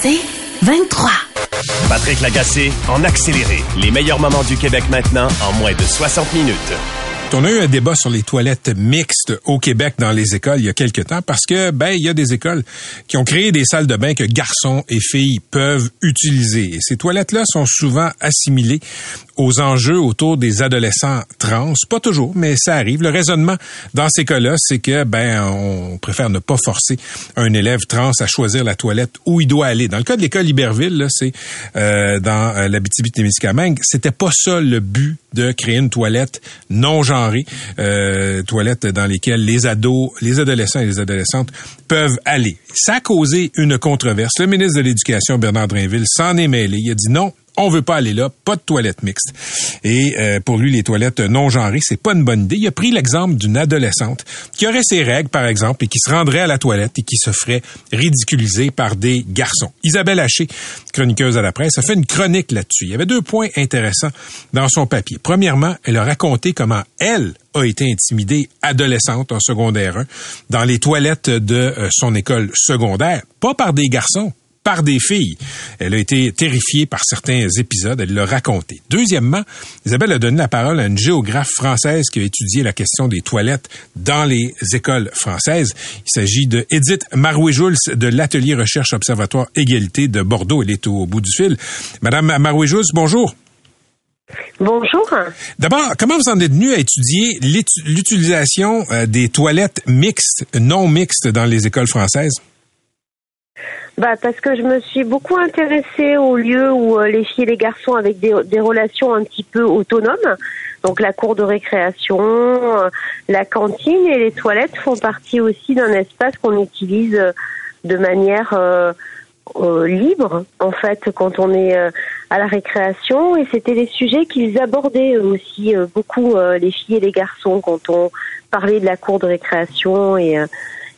C'est 23. Patrick Lagacé en accéléré. Les meilleurs moments du Québec maintenant en moins de 60 minutes. On a eu un débat sur les toilettes mixtes au Québec dans les écoles il y a quelques temps parce que ben il y a des écoles qui ont créé des salles de bain que garçons et filles peuvent utiliser. Et ces toilettes-là sont souvent assimilées aux enjeux autour des adolescents trans, pas toujours, mais ça arrive. Le raisonnement dans ces cas-là, c'est que ben on préfère ne pas forcer un élève trans à choisir la toilette où il doit aller. Dans le cas de l'école Iberville, c'est euh, dans euh, l'Abitibi-Témiscamingue, c'était pas ça le but de créer une toilette non genrée, euh, toilette dans lesquelles les ados, les adolescents et les adolescentes peuvent aller. Ça a causé une controverse. Le ministre de l'Éducation, Bernard Drinville, s'en est mêlé. Il a dit non, on veut pas aller là, pas de toilettes mixtes. Et euh, pour lui, les toilettes non genrées, c'est pas une bonne idée. Il a pris l'exemple d'une adolescente qui aurait ses règles, par exemple, et qui se rendrait à la toilette et qui se ferait ridiculiser par des garçons. Isabelle Haché, chroniqueuse à la presse, a fait une chronique là-dessus. Il y avait deux points intéressants dans son papier. Premièrement, elle a raconté comment elle a été intimidée adolescente en secondaire 1 dans les toilettes de euh, son école secondaire, pas par des garçons, par des filles. Elle a été terrifiée par certains épisodes, elle l'a raconté. Deuxièmement, Isabelle a donné la parole à une géographe française qui a étudié la question des toilettes dans les écoles françaises. Il s'agit de Edith Marouet-Jules de l'Atelier Recherche Observatoire Égalité de Bordeaux. Elle est au bout du fil. Madame Marouet-Jules, bonjour. Bonjour. D'abord, comment vous en êtes venu à étudier l'utilisation euh, des toilettes mixtes, non mixtes dans les écoles françaises? Bah parce que je me suis beaucoup intéressée aux lieux où euh, les filles et les garçons avec des, relations un petit peu autonomes. Donc la cour de récréation, euh, la cantine et les toilettes font partie aussi d'un espace qu'on utilise euh, de manière libre en fait quand on est à la récréation et c'était des sujets qu'ils abordaient aussi beaucoup les filles et les garçons quand on parlait de la cour de récréation et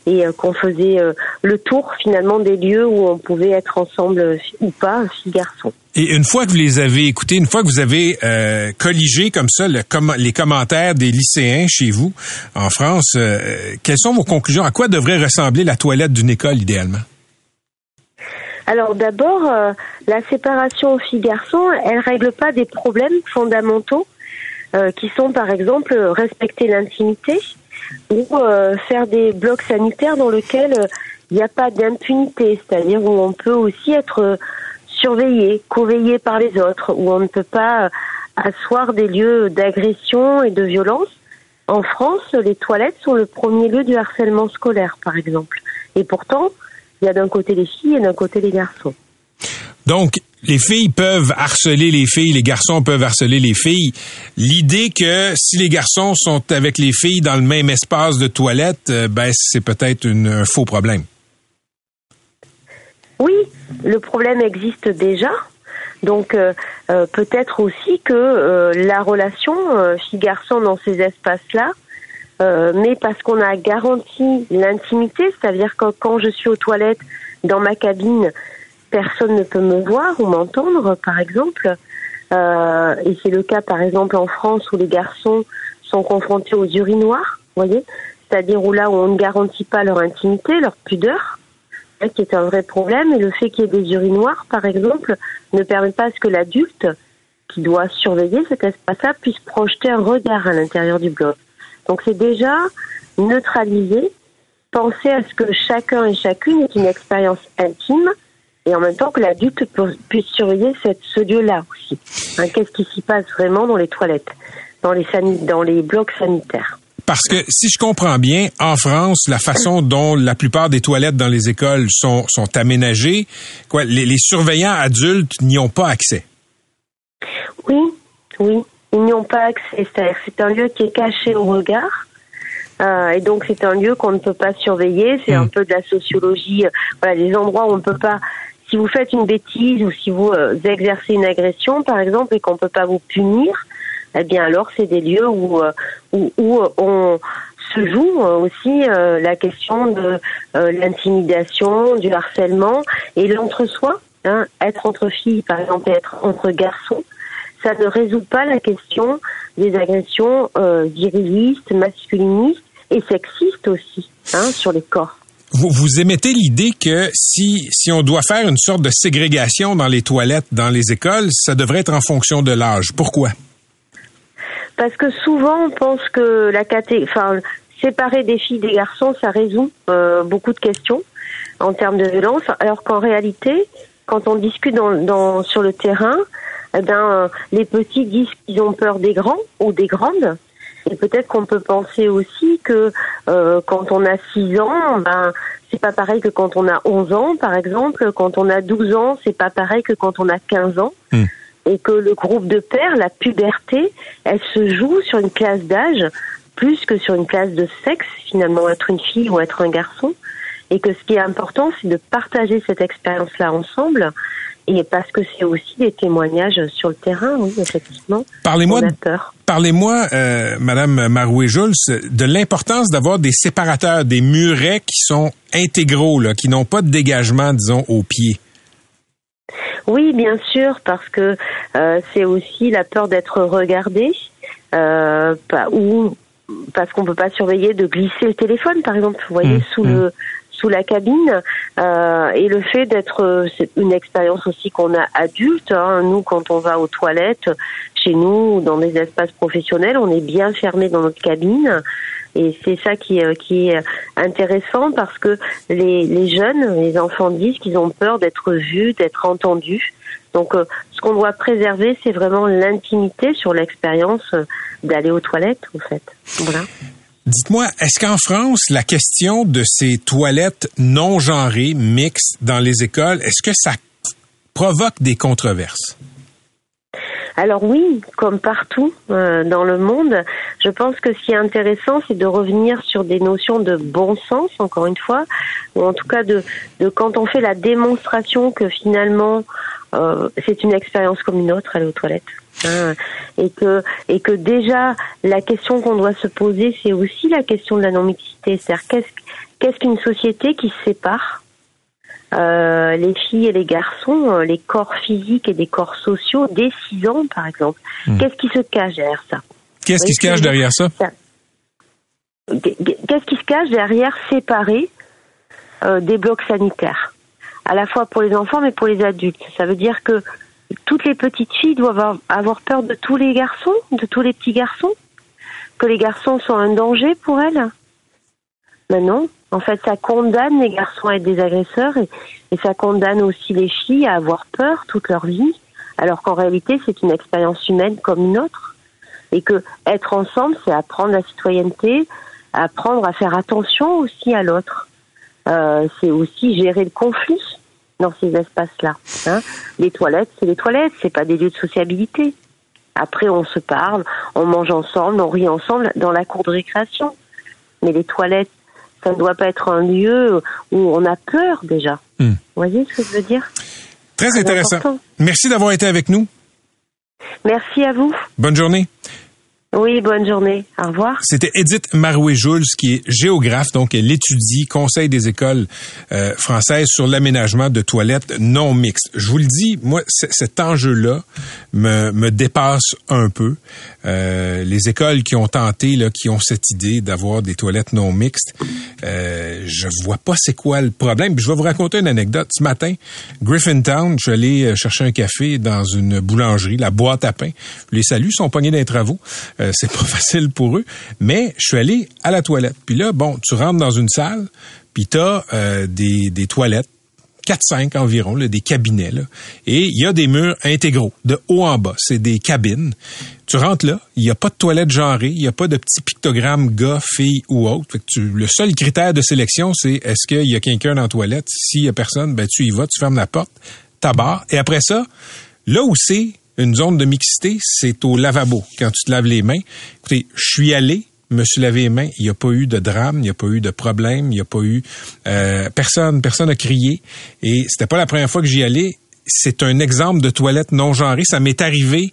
et euh, qu'on faisait euh, le tour finalement des lieux où on pouvait être ensemble euh, ou pas, filles garçons. Et une fois que vous les avez écoutés, une fois que vous avez euh, colligé comme ça le, les commentaires des lycéens chez vous en France, quelles sont vos conclusions? À quoi devrait ressembler la toilette d'une école idéalement? Alors d'abord, la séparation filles-garçons, elle règle pas des problèmes fondamentaux qui sont par exemple respecter l'intimité, ou euh, faire des blocs sanitaires dans lesquels euh, il n'y a pas d'impunité, c'est-à-dire où on peut aussi être euh, surveillé, conveillé par les autres, où on ne peut pas asseoir des lieux d'agression et de violence. En France, les toilettes sont le premier lieu du harcèlement scolaire, par exemple. Et pourtant, il y a d'un côté les filles et d'un côté les garçons. Donc, les filles peuvent harceler les filles, les garçons peuvent harceler les filles. L'idée que si les garçons sont avec les filles dans le même espace de toilette, euh, ben c'est peut-être un faux problème. Oui, le problème existe déjà. Donc euh, euh, peut-être aussi que la relation fille-garçon dans ces espaces-là, mais parce qu'on a garanti l'intimité, c'est-à-dire que quand je suis aux toilettes dans ma cabine, personne ne peut me voir ou m'entendre, par exemple. Euh, et c'est le cas, par exemple, en France où les garçons sont confrontés aux urinoirs, voyez, c'est-à-dire où là où on ne garantit pas leur intimité, leur pudeur, hein, qui est un vrai problème. Et le fait qu'il y ait des urinoirs, par exemple, ne permet pas à ce que l'adulte qui doit surveiller cet espace-là puisse projeter un regard à l'intérieur du bloc. Donc c'est déjà neutraliser, penser à ce que chacun et chacune ait une expérience intime et en même temps que l'adulte puisse surveiller cette, ce lieu-là aussi. Hein, Qu'est-ce qui s'y passe vraiment dans les toilettes, dans les, dans les blocs sanitaires? Parce que si je comprends bien, en France, la façon dont la plupart des toilettes dans les écoles sont, sont aménagées, quoi, les, les surveillants adultes n'y ont pas accès. Oui, oui, ils n'y ont pas accès. C'est un lieu qui est caché au regard. Euh, et donc c'est un lieu qu'on ne peut pas surveiller. C'est un Mm. peu de la sociologie. euh, Voilà, des endroits où on ne peut pas. Si vous faites une bêtise ou si vous euh, exercez une agression, par exemple, et qu'on ne peut pas vous punir, eh bien alors c'est des lieux où euh, où, euh, on se joue aussi la question de l'intimidation, du harcèlement et l'entre-soi. Hein, être entre filles, par exemple, et être entre garçons, ça ne résout pas la question des agressions virilistes, masculinistes et sexistes aussi hein, sur les corps. Vous, vous émettez l'idée que si, si on doit faire une sorte de ségrégation dans les toilettes, dans les écoles, ça devrait être en fonction de l'âge. Pourquoi? Parce que souvent, on pense que la caté enfin, séparer des filles des garçons, ça résout euh, beaucoup de questions en termes de violence, alors qu'en réalité, quand on discute dans, dans, sur le terrain, eh ben, euh, les petits disent qu'ils ont peur des grands ou des grandes. Et peut-être qu'on peut penser aussi que euh, quand on a 6 ans, ben c'est pas pareil que quand on a 11 ans, par exemple. Quand on a 12 ans, c'est pas pareil que quand on a 15 ans. Hmm. Et que le groupe de pères, la puberté, elle se joue sur une classe d'âge plus que sur une classe de sexe, finalement, être une fille ou être un garçon. Et que ce qui est important, c'est de partager cette expérience-là ensemble. Et parce que c'est aussi des témoignages sur le terrain, oui, effectivement. Parlez-moi. Parlez-moi, euh, Madame Marouet-Jules, de l'importance d'avoir des séparateurs, des murets qui sont intégraux, là, qui n'ont pas de dégagement, disons, au pied. Oui, bien sûr, parce que euh, c'est aussi la peur d'être regardé, euh, ou parce qu'on peut pas surveiller de glisser le téléphone, par exemple, vous voyez, Mmh, sous le la cabine, euh, et le fait d'être, euh, une expérience aussi qu'on a adulte. hein. nous, quand on va aux toilettes, chez nous, ou dans des espaces professionnels, on est bien fermé dans notre cabine. Et c'est ça qui, est- qui est intéressant parce que les, jeunes, les enfants disent qu'ils ont peur d'être vus, d'être entendus. Donc, euh, ce qu'on doit préserver, c'est vraiment l'intimité sur l'expérience euh, d'aller aux toilettes, en fait. Dites-moi, est-ce qu'en France, la question de ces toilettes non genrées, mixtes dans les écoles, est-ce que ça provoque des controverses? Alors oui, comme partout euh, dans le monde, je pense que ce qui est intéressant, c'est de revenir sur des notions de bon sens, encore une fois, ou en tout cas de, de quand on fait la démonstration que finalement euh, c'est une expérience comme une autre, aller aux toilettes. Hein, et que et que déjà la question qu'on doit se poser, c'est aussi la question de la non-mixité, c'est-à-dire qu'est-ce qu'est-ce qu'une société qui sépare euh, les filles et les garçons, euh, les corps physiques et des corps sociaux dès 6 ans, par exemple? Qu'est-ce qui se cache derrière ça? Qu'est-ce qui se cache derrière ça? Qu'est-ce qui se cache derrière séparer euh, des blocs sanitaires? À la fois pour les enfants, mais pour les adultes. Ça veut dire que toutes les petites filles doivent avoir- peur de tous les garçons, de tous les petits garçons Que les garçons sont un danger pour elles Ben non. En fait, ça condamne les garçons à être des agresseurs et, et ça condamne aussi les filles à avoir peur toute leur vie, alors qu'en réalité, c'est une expérience humaine comme une autre. Et que être ensemble, c'est apprendre la citoyenneté, apprendre à faire attention aussi à l'autre. Euh, c'est aussi gérer le conflit dans ces espaces-là. Hein. Les toilettes, c'est les toilettes, c'est pas des lieux de sociabilité. Après, on se parle, on mange ensemble, on rit ensemble dans la cour de récréation. Mais les toilettes, ça ne doit pas être un lieu où on a peur déjà. Hmm. Vous voyez ce que je veux dire? Très Très intéressant. important. Merci d'avoir été avec nous. Merci à vous. Bonne journée. Oui, bonne journée. Au revoir. C'était Edith Marouet-Jules, qui est géographe, donc elle étudie Conseil des écoles euh, françaises sur l'aménagement de toilettes non mixtes. Je vous le dis, moi, cet enjeu-là me, me dépasse un peu. Euh, les écoles qui ont tenté, là, qui ont cette idée d'avoir des toilettes non mixtes, euh, je vois pas c'est quoi le problème. Je vais vous raconter une anecdote. Ce matin, Griffintown, je suis allé euh, chercher un café dans une boulangerie, la boîte à pain. Les salue, ils sont pognés dans les travaux. Euh, c'est pas facile pour eux. Mais je suis allé à la toilette. Puis là, bon, tu rentres dans une salle, puis t'as euh, des, des toilettes 4-5 environ, là, des cabinets. Et il y a des murs intégraux, de haut en bas. C'est des cabines. Tu rentres là, il n'y a pas de toilette genrée, il n'y a pas de petit pictogramme gars, fille ou autre. Tu, le seul critère de sélection, c'est est-ce qu'il y a quelqu'un dans la toilette? S'il y a personne, ben tu y vas, tu fermes la porte, barre. Et après ça, là où c'est une zone de mixité, c'est au lavabo, quand tu te laves les mains. Écoutez, je suis allé, me suis lavé les mains. Il n'y a pas eu de drame, il n'y a pas eu de problème, il n'y a pas eu euh, personne, personne a crié. Et c'était pas la première fois que j'y allais. C'est un exemple de toilette non genrée. Ça m'est arrivé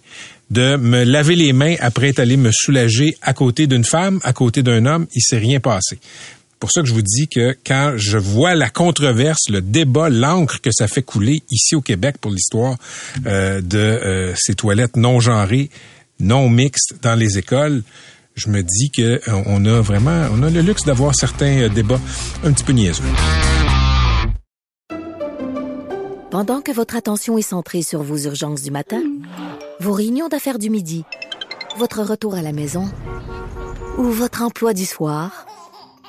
de me laver les mains après être allé me soulager à côté d'une femme, à côté d'un homme. Il s'est rien passé pour ça que je vous dis que quand je vois la controverse, le débat, l'encre que ça fait couler ici au Québec pour l'histoire euh, de euh, ces toilettes non genrées, non mixtes dans les écoles, je me dis que euh, a vraiment, on a le luxe d'avoir certains débats un petit peu niaiseux. Pendant que votre attention est centrée sur vos urgences du matin, vos réunions d'affaires du midi, votre retour à la maison ou votre emploi du soir,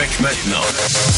Le Québec maintenant.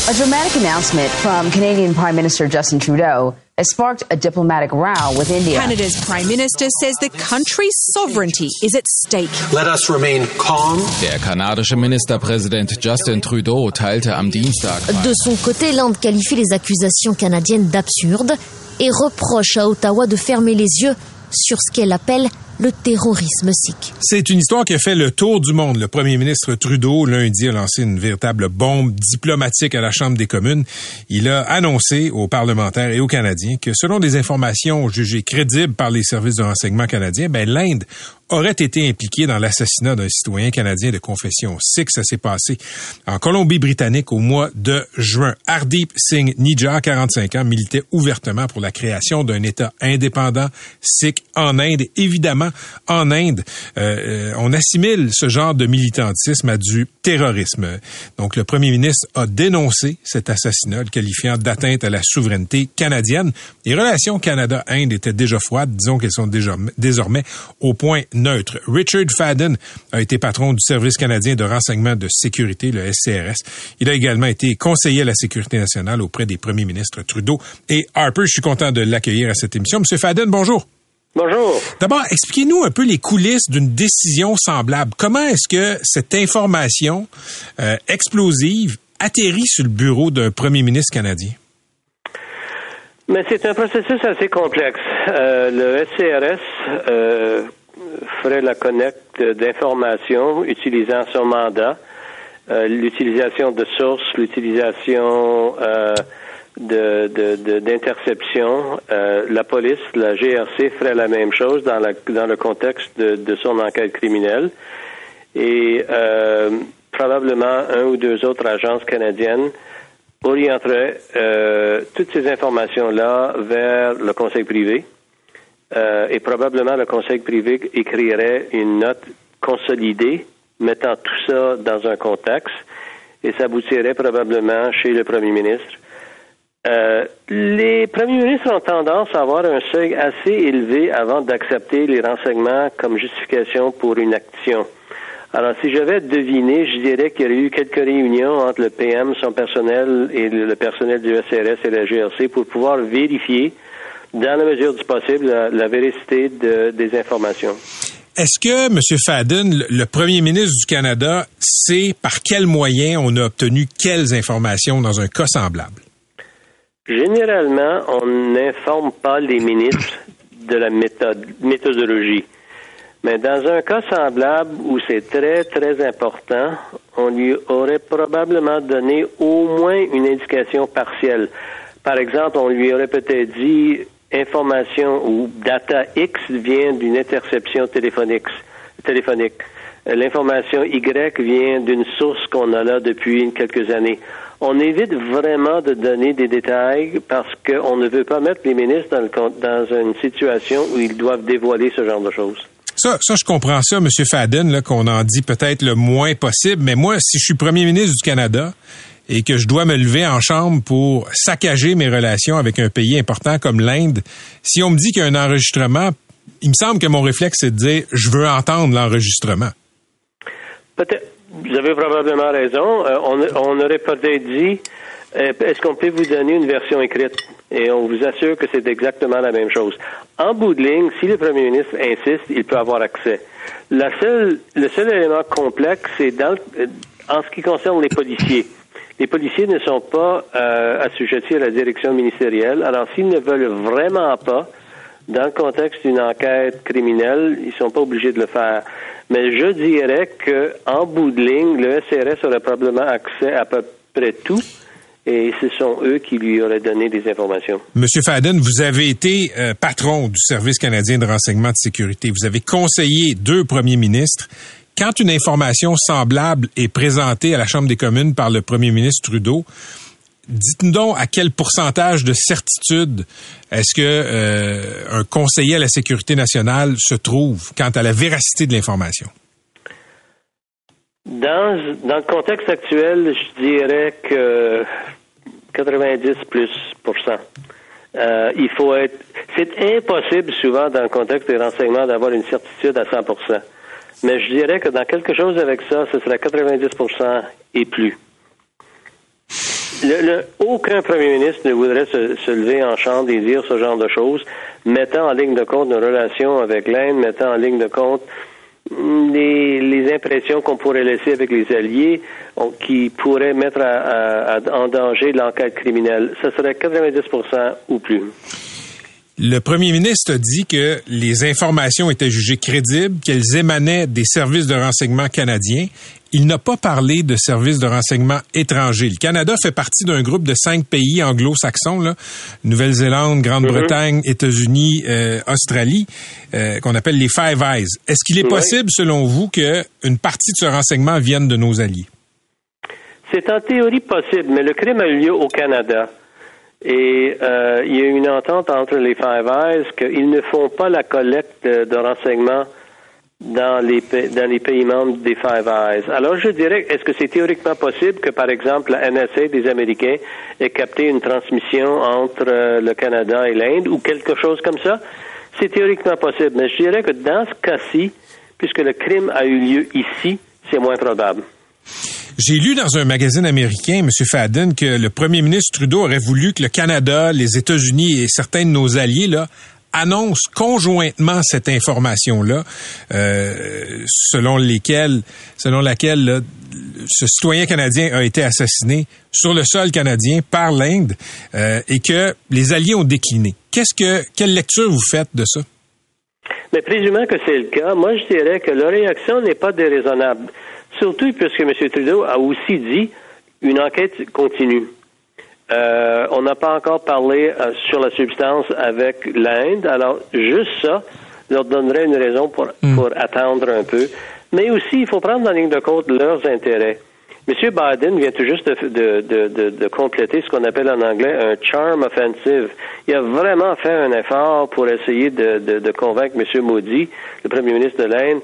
A dramatic announcement from Canadian Prime Minister Justin Trudeau has sparked a diplomatic row with India. Canada's Prime Minister says the country's sovereignty is at stake. Let us remain calm. Der kanadische Ministerpräsident Justin Trudeau teilte am Dienstag. De son côté, l'Inde qualifie les accusations canadiennes d'absurdes et reproche à Ottawa de fermer les yeux sur ce qu'elle appelle le terrorisme sikh. C'est une histoire qui a fait le tour du monde. Le premier ministre Trudeau, lundi, a lancé une véritable bombe diplomatique à la Chambre des communes. Il a annoncé aux parlementaires et aux Canadiens que selon des informations jugées crédibles par les services de renseignement canadiens, ben, l'Inde aurait été impliqué dans l'assassinat d'un citoyen canadien de confession sikh. Ça s'est passé en Colombie-Britannique au mois de juin. Hardeep Singh Nijjar, 45 ans, militait ouvertement pour la création d'un État indépendant sikh en Inde. Évidemment, en Inde, euh, on assimile ce genre de militantisme à du terrorisme. Donc, le premier ministre a dénoncé cet assassinat, le qualifiant d'atteinte à la souveraineté canadienne. Les relations Canada-Inde étaient déjà froides. Disons qu'elles sont déjà, désormais au point neutre. Richard Fadden a été patron du Service canadien de renseignement de sécurité, le SCRS. Il a également été conseiller à la sécurité nationale auprès des premiers ministres Trudeau et Harper. Je suis content de l'accueillir à cette émission. Monsieur Fadden, bonjour. Bonjour. D'abord, expliquez-nous un peu les coulisses d'une décision semblable. Comment est-ce que cette information euh, explosive atterrit sur le bureau d'un premier ministre canadien? Mais c'est un processus assez complexe. Euh, le SCRS euh, ferait la connecte d'informations utilisant son mandat, euh, l'utilisation de sources, l'utilisation euh, de, d'interception. Euh, la police, la GRC ferait la même chose dans, la, dans le contexte de, de son enquête criminelle. Et euh, probablement un ou deux autres agences canadiennes orienteraient euh, toutes ces informations-là vers le conseil privé. Euh, et probablement le conseil privé écrirait une note consolidée mettant tout ça dans un contexte et ça aboutirait probablement chez le premier ministre. Euh, les premiers ministres ont tendance à avoir un seuil assez élevé avant d'accepter les renseignements comme justification pour une action. Alors, si j'avais deviné, je dirais qu'il y aurait eu quelques réunions entre le PM, son personnel et le personnel du SRS et la GRC pour pouvoir vérifier dans la mesure du possible, la, vérité des informations. Est-ce que, M. Fadden, le premier ministre du Canada, sait par quels moyens on a obtenu quelles informations dans un cas semblable? Généralement, on n'informe pas les ministres de la méthode, méthodologie. Mais dans un cas semblable où c'est très, très important, on lui aurait probablement donné au moins une indication partielle. Par exemple, on lui aurait peut-être dit information ou data X vient d'une interception téléphonique. téléphonique. L'information Y vient d'une source qu'on a là depuis quelques années. On évite vraiment de donner des détails parce qu'on ne veut pas mettre les ministres dans, dans une situation où ils doivent dévoiler ce genre de choses. Ça, ça, je comprends ça, M. Fadden, qu'on en dit peut-être le moins possible, mais moi, si je suis premier ministre du Canada, et que je dois me lever en chambre pour saccager mes relations avec un pays important comme l'Inde, si on me dit qu'il y a un enregistrement, il me semble que mon réflexe, c'est de dire je veux entendre l'enregistrement. Peut-être. Vous avez probablement raison. Euh, on, aurait peut-être dit Euh, Est-ce qu'on peut vous donner une version écrite? Et on vous assure que c'est exactement la même chose. En bout de ligne, si le premier ministre insiste, il peut avoir accès. La seule, le seul élément complexe, c'est dans, euh, en ce qui concerne les policiers. Les policiers ne sont pas euh, assujettis à la direction ministérielle. Alors, s'ils ne veulent vraiment pas, dans le contexte d'une enquête criminelle, ils sont pas obligés de le faire. Mais je dirais que, en bout de ligne, le SRS aurait probablement accès à peu près tout et ce sont eux qui lui auraient donné des informations. Monsieur Fadden, vous avez été euh, patron du Service canadien de renseignement de sécurité. Vous avez conseillé deux premiers ministres. Quand une information semblable est présentée à la Chambre des communes par le premier ministre Trudeau, dites-nous donc à quel pourcentage de certitude est-ce que euh, un conseiller à la sécurité nationale se trouve quant à la véracité de l'information? Dans, dans le contexte actuel, je dirais que 90 plus. Euh, il faut être. C'est impossible souvent dans le contexte des renseignements d'avoir une certitude à 100% Mais je dirais que dans quelque chose avec ça, ce serait 90 et plus. Le, aucun premier ministre ne voudrait se, lever en chambre et dire ce genre de choses, mettant en ligne de compte nos relations avec l'Inde, mettant en ligne de compte les, les impressions qu'on pourrait laisser avec les alliés qui pourraient mettre en danger l'enquête criminelle. Ce serait 90% ou plus. Le premier ministre dit que les informations étaient jugées crédibles, qu'elles émanaient des services de renseignement canadiens. Il n'a pas parlé de services de renseignement étrangers. Le Canada fait partie d'un groupe de cinq pays anglo-saxons, Nouvelle-Zélande, Grande-Bretagne, mm -hmm. États-Unis, euh, Australie, euh, qu'on appelle les Five Eyes. Est-ce qu'il est possible, oui. selon vous, qu'une partie de ce renseignement vienne de nos alliés? C'est en théorie possible, mais le crime a eu lieu au Canada. Et euh, il y a une entente entre les Five Eyes qu'ils ne font pas la collecte de, de renseignements dans les, pays membres des Five Eyes. Alors, je dirais, est-ce que c'est théoriquement possible que, par exemple, la NSA des Américains ait capté une transmission entre euh, le Canada et l'Inde ou quelque chose comme ça? C'est théoriquement possible. Mais je dirais que dans ce cas-ci, puisque le crime a eu lieu ici, c'est moins probable. J'ai lu dans un magazine américain, M. Fadden, que le premier ministre Trudeau aurait voulu que le Canada, les États-Unis et certains de nos alliés là, annoncent conjointement cette information-là, euh, selon lesquelles, selon laquelle là, ce citoyen canadien a été assassiné sur le sol canadien par l'Inde euh, et que les alliés ont décliné. Qu'est-ce que quelle lecture vous faites de ça? Mais présumant que c'est le cas, moi je dirais que leur réaction n'est pas déraisonnable. Surtout puisque M. Trudeau a aussi dit une enquête continue. Euh, on n'a pas encore parlé euh, sur la substance avec l'Inde. Alors, juste ça leur donnerait une raison pour, mm. pour attendre un peu. Mais aussi, il faut prendre en ligne de compte leurs intérêts. M. Biden vient tout juste de, de, de, de compléter ce qu'on appelle en anglais un charm offensive. Il a vraiment fait un effort pour essayer de, convaincre M. Modi, le premier ministre de l'Inde,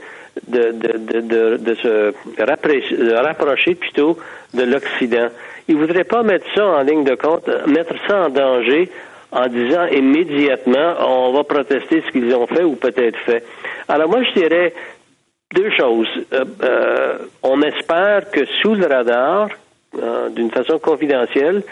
de, de, de, de, se rapprocher, rapprocher plutôt de l'Occident. Il ne voudrait pas mettre ça en ligne de compte, mettre ça en danger en disant immédiatement on va protester ce qu'ils ont fait ou peut-être fait. Alors moi je dirais deux choses. Euh, euh, on espère que sous le radar, euh, d'une façon confidentielle,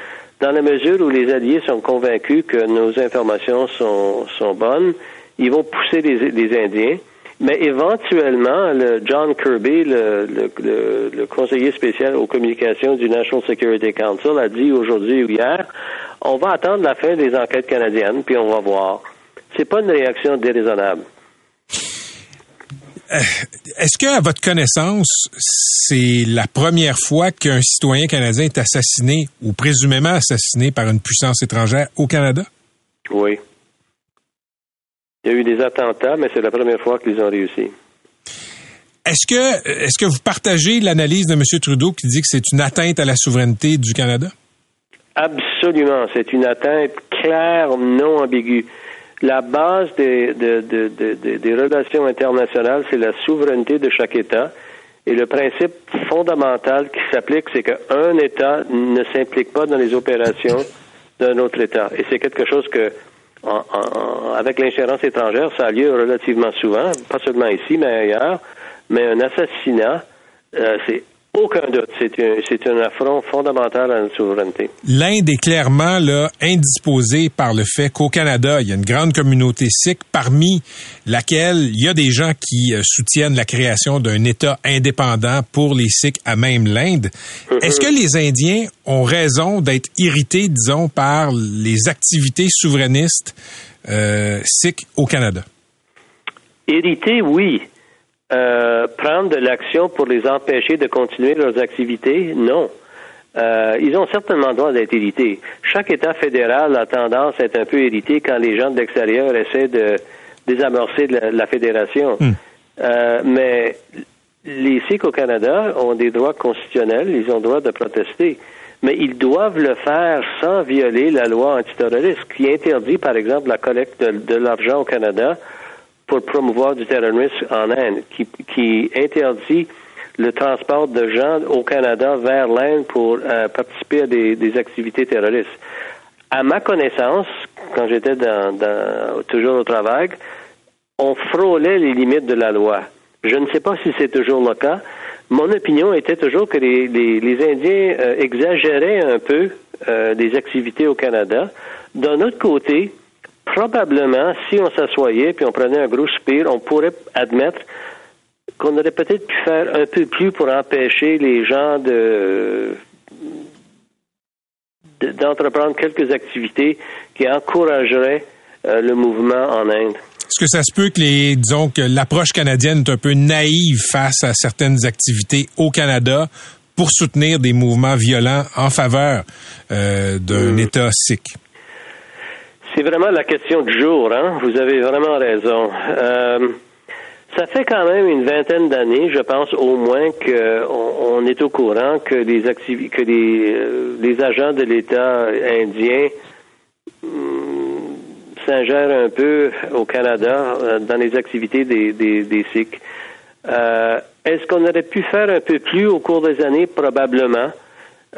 dans la mesure où les alliés sont convaincus que nos informations sont, bonnes, ils vont pousser les Indiens. Mais éventuellement, le John Kirby, le, le, le, le, conseiller spécial aux communications du National Security Council, a dit aujourd'hui ou hier, on va attendre la fin des enquêtes canadiennes, puis on va voir. C'est pas une réaction déraisonnable. Est-ce que, à votre connaissance, c'est la première fois qu'un citoyen canadien est assassiné ou présumément assassiné par une puissance étrangère au Canada? Oui. Il y a eu des attentats, mais c'est la première fois qu'ils ont réussi. Est-ce que, est-ce que vous partagez l'analyse de M. Trudeau qui dit que c'est une atteinte à la souveraineté du Canada? Absolument. C'est une atteinte claire, non ambiguë. La base des, de, de, de, des relations internationales, c'est la souveraineté de chaque État. Et le principe fondamental qui s'applique, c'est qu'un État ne s'implique pas dans les opérations d'un autre État. Et c'est quelque chose que avec l'ingérence étrangère, ça a lieu relativement souvent, pas seulement ici, mais ailleurs. Mais un assassinat, euh, c'est Aucun doute. C'est un, c'est un affront fondamental à notre souveraineté. L'Inde est clairement là indisposée par le fait qu'au Canada, il y a une grande communauté sikh, parmi laquelle il y a des gens qui euh, soutiennent la création d'un État indépendant pour les Sikhs à même l'Inde. Est-ce que les Indiens ont raison d'être irrités, disons, par les activités souverainistes euh, sikhs au Canada? Irrités, oui. Euh, prendre de l'action pour les empêcher de continuer leurs activités, non. Euh, ils ont certainement le droit d'être irrités. Chaque État fédéral a tendance à être un peu irrité quand les gens de l'extérieur essaient de désamorcer la, la fédération. Euh, mais les Sikhs au Canada ont des droits constitutionnels, ils ont le droit de protester. Mais ils doivent le faire sans violer la loi antiterroriste qui interdit, par exemple, la collecte de, de l'argent au Canada pour promouvoir du terrorisme en Inde, qui, qui interdit le transport de gens au Canada vers l'Inde pour euh, participer à des, des, activités terroristes. À ma connaissance, quand j'étais dans, dans, toujours au travail, on frôlait les limites de la loi. Je ne sais pas si c'est toujours le cas. Mon opinion était toujours que les, les, les Indiens euh, exagéraient un peu euh, des activités au Canada. D'un autre côté, probablement, si on s'assoyait puis on prenait un gros soupir, on pourrait admettre qu'on aurait peut-être pu faire un peu plus pour empêcher les gens de d'entreprendre quelques activités qui encourageraient euh, le mouvement en Inde. Est-ce que ça se peut que les, disons que l'approche canadienne est un peu naïve face à certaines activités au Canada pour soutenir des mouvements violents en faveur euh, d'un mmh. État sikh? C'est vraiment la question du jour, hein? Vous avez vraiment raison. Euh, ça fait quand même une vingtaine d'années, je pense au moins qu'on on est au courant que les que les, euh, agents de l'État indien hum, s'ingèrent un peu au Canada euh, dans les activités des, des, des Sikhs. Euh, Est-ce qu'on aurait pu faire un peu plus au cours des années? Probablement.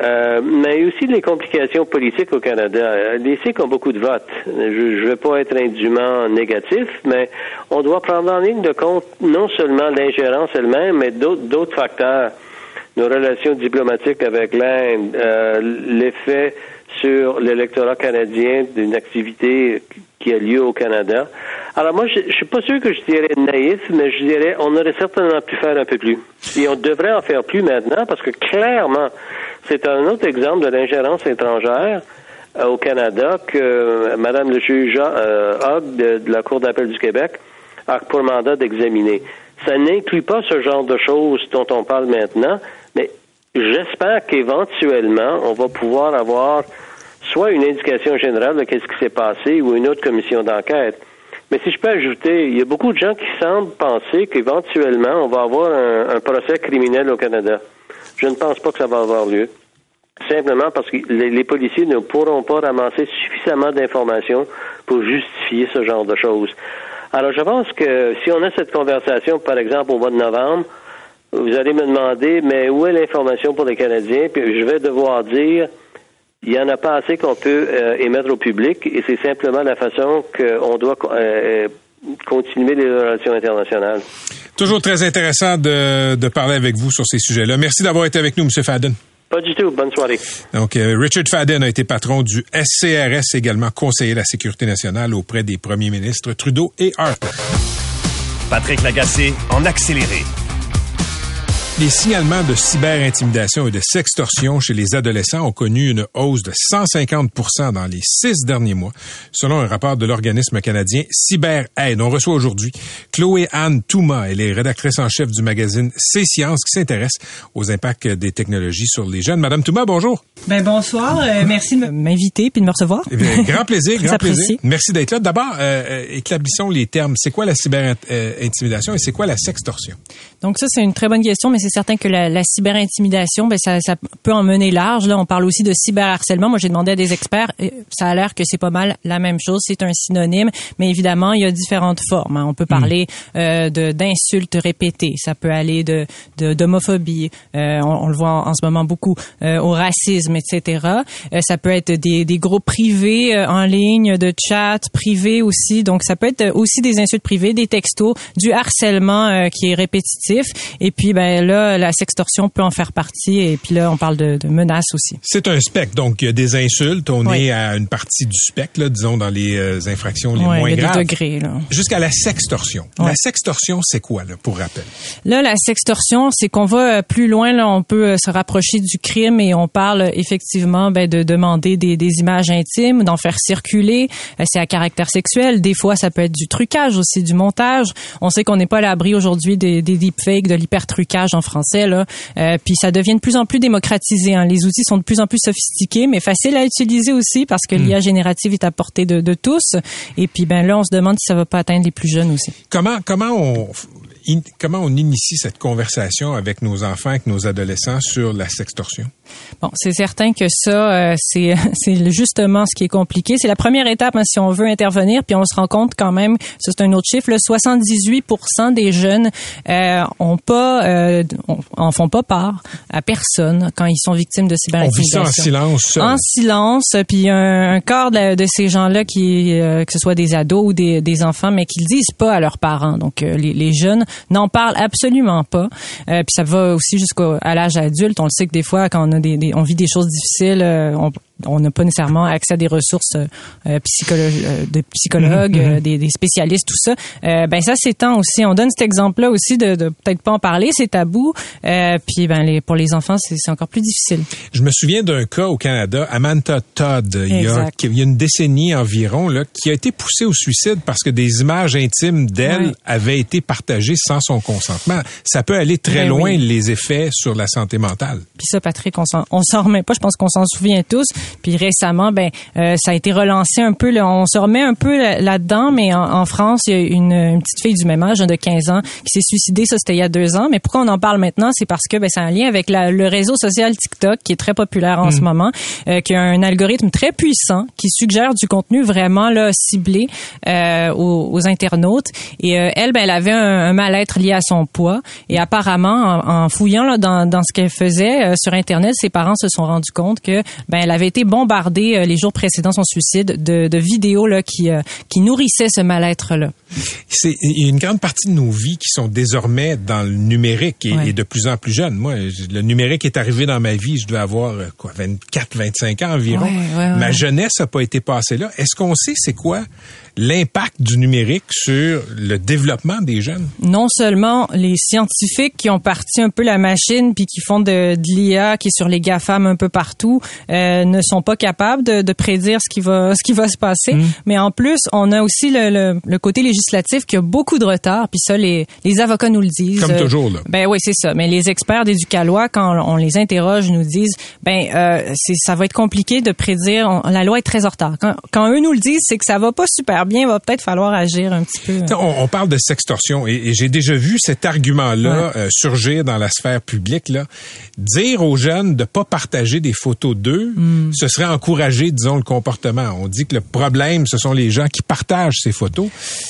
Euh, mais aussi les complications politiques au Canada. Les Sikhs ont beaucoup de votes. Je ne veux pas être indûment négatif, mais on doit prendre en ligne de compte non seulement l'ingérence elle-même, mais d'autres facteurs. Nos relations diplomatiques avec l'Inde, euh, l'effet sur l'électorat canadien d'une activité qui a lieu au Canada. Alors moi, je, je suis pas sûr que je dirais naïf, mais je dirais on aurait certainement pu faire un peu plus. Et on devrait en faire plus maintenant parce que clairement, c'est un autre exemple de l'ingérence étrangère euh, au Canada que euh, Mme le juge euh, Hogg de, la Cour d'appel du Québec a pour mandat d'examiner. Ça n'inclut pas ce genre de choses dont on parle maintenant, mais j'espère qu'éventuellement, on va pouvoir avoir soit une indication générale de qu'est-ce qui s'est passé ou une autre commission d'enquête. Mais si je peux ajouter, il y a beaucoup de gens qui semblent penser qu'éventuellement, on va avoir un procès criminel au Canada. Je ne pense pas que ça va avoir lieu. Simplement parce que les, policiers ne pourront pas ramasser suffisamment d'informations pour justifier ce genre de choses. Alors, je pense que si on a cette conversation, par exemple, au mois de novembre, vous allez me demander, mais où est l'information pour les Canadiens? Puis je vais devoir dire, il n'y en a pas assez qu'on peut euh, émettre au public et c'est simplement la façon qu'on doit euh, continuer les relations internationales. Toujours très intéressant de, de parler avec vous sur ces sujets-là. Merci d'avoir été avec nous, M. Fadden. Pas du tout. Bonne soirée. Donc, euh, Richard Fadden a été patron du SCRS, également conseiller de la sécurité nationale auprès des premiers ministres Trudeau et Harper. Patrick Lagacé en accéléré. Les signalements de cyberintimidation et de sextorsion chez les adolescents ont connu une hausse de 150% dans les six derniers mois, selon un rapport de l'organisme canadien CyberAide. On reçoit aujourd'hui Chloé Anne Touma. Elle est rédactrice en chef du magazine C'est Sciences qui s'intéresse aux impacts des technologies sur les jeunes. Madame Touma, bonjour. Ben bonsoir. Euh, merci de m'inviter puis de me recevoir. Eh bien, grand plaisir, grand plaisir. Merci d'être là. D'abord, euh, éclabissons les termes. C'est quoi la cyberintimidation et c'est quoi la sextorsion? Donc ça, c'est une très bonne question, mais c'est certain que la, la cyberintimidation, ben ça, ça, peut en mener large. Là, on parle aussi de cyberharcèlement. Moi, j'ai demandé à des experts. Ça a l'air que c'est pas mal la même chose. C'est un synonyme, mais évidemment, il y a différentes formes. Hein. On peut parler mmh. euh, de d'insultes répétées. Ça peut aller de d'homophobie. Euh, on, on, le voit en, en ce moment beaucoup euh, au racisme, etc. Euh, ça peut être des, des groupes privés euh, en ligne, de chat privés aussi. Donc, ça peut être aussi des insultes privées, des textos, du harcèlement euh, qui est répétitif. Et puis, ben là la sextorsion peut en faire partie. Et puis là, on parle de, de menaces aussi. C'est un spectre, donc il y a des insultes. On Oui. est à une partie du spectre, là, disons, dans les euh, infractions les moins il y a graves. degrés. Là. Jusqu'à la sextorsion. La sextorsion, c'est quoi, là, pour rappel? Là, la sextorsion, c'est qu'on va euh, plus loin. Là, on peut euh, se rapprocher du crime et on parle effectivement ben, de demander des, des images intimes, d'en faire circuler. C'est à caractère sexuel. Des fois, ça peut être du trucage aussi, du montage. On sait qu'on n'est pas à l'abri aujourd'hui des, des deepfakes, de l'hypertrucage en français. Là. Euh, puis ça devient de plus en plus démocratisé. hein. Les outils sont de plus en plus sophistiqués, mais faciles à utiliser aussi parce que l'IA générative est à portée de, de tous. Et puis ben là, on se demande si ça va pas atteindre les plus jeunes aussi. Comment, comment on, in- comment on initie cette conversation avec nos enfants, avec nos adolescents sur la sextorsion? Bon, c'est certain que ça, euh, c'est c'est justement ce qui est compliqué. C'est la première étape hein, si on veut intervenir, puis on se rend compte quand même, ça c'est un autre chiffre, le 78% des jeunes euh, ont pas, euh, en font pas part à personne quand ils sont victimes de On vit ça en cyberintimidation. silence. En silence, puis un, un quart de, de ces gens-là qui, euh, que ce soit des ados ou des, des enfants, mais qui le disent pas à leurs parents. Donc euh, les, les jeunes n'en parlent absolument pas. Euh, puis ça va aussi jusqu'à l'âge adulte. On le sait que des fois, quand on a des, des- on vit des choses difficiles, euh, on on n'a pas nécessairement accès à des ressources euh, euh, psycholo- euh, de psychologues, Mhm, mhm. euh, des, des spécialistes, tout ça. Euh, ben ça s'étend aussi. On donne cet exemple-là aussi de, de peut-être pas en parler, c'est tabou. Euh, puis ben les, pour les enfants, c'est c'est encore plus difficile. Je me souviens d'un cas au Canada, Amanda Todd, il y, a, il y a une décennie environ, là, qui a été poussée au suicide parce que des images intimes d'elle avaient été partagées sans son consentement. Ça peut aller très Ben loin, oui. les effets sur la santé mentale. Puis ça, Patrick, on s'en, on s'en remet pas. Je pense qu'on s'en souvient tous. Puis récemment, ben, euh, ça a été relancé un peu. Là, on se remet un peu là- là-dedans, mais en, en France, il y a une, une petite fille du même âge, de 15 ans, qui s'est suicidée. Ça, c'était il y a deux ans. Mais pourquoi on en parle maintenant? C'est parce que ben, c'est un lien avec la- le réseau social TikTok, qui est très populaire en Mm. ce moment, euh, qui a un algorithme très puissant, qui suggère du contenu vraiment là ciblé euh, aux, aux internautes. Et euh, elle, ben, elle avait un, un mal-être lié à son poids. Et apparemment, en, en fouillant là, dans, dans ce qu'elle faisait euh, sur Internet, ses parents se sont rendus compte que ben, elle avait été bombardée euh, les jours précédant son suicide de, de vidéos là, qui, euh, qui nourrissaient ce mal-être-là. C'est il y a une grande partie de nos vies qui sont désormais dans le numérique et, Ouais. et de plus en plus jeunes. Moi, le numérique est arrivé dans ma vie, je devais avoir euh, quoi 24, 25 ans environ. Ouais, ouais, ouais. Ma jeunesse a pas été passée là. Est-ce qu'on sait c'est quoi l'impact du numérique sur le développement des jeunes? Non seulement les scientifiques qui ont parti un peu la machine puis qui font de, de l'IA qui est sur les GAFAM un peu partout euh, ne sont pas capables de, de prédire ce qui va ce qui va se passer. Mm. mais en plus on a aussi le, le, le côté législatif qui a beaucoup de retard puis ça les les avocats nous le disent. Comme Euh, toujours, là. ben oui c'est ça. Mais les experts d'éducalois quand on les interroge nous disent ben euh, c'est ça va être compliqué de prédire On- la loi est très en retard. Quand, quand eux nous le disent c'est que ça va pas super bien il va peut-être falloir agir un petit peu T'sais, On, on parle de sextorsion et, et j'ai déjà vu cet argument-là Ouais. euh, surgir dans la sphère publique. Là. Dire aux jeunes de pas partager des photos d'eux, Hmm. ce serait encourager, disons, le comportement. On dit que le problème, ce sont les gens qui partagent ces photos.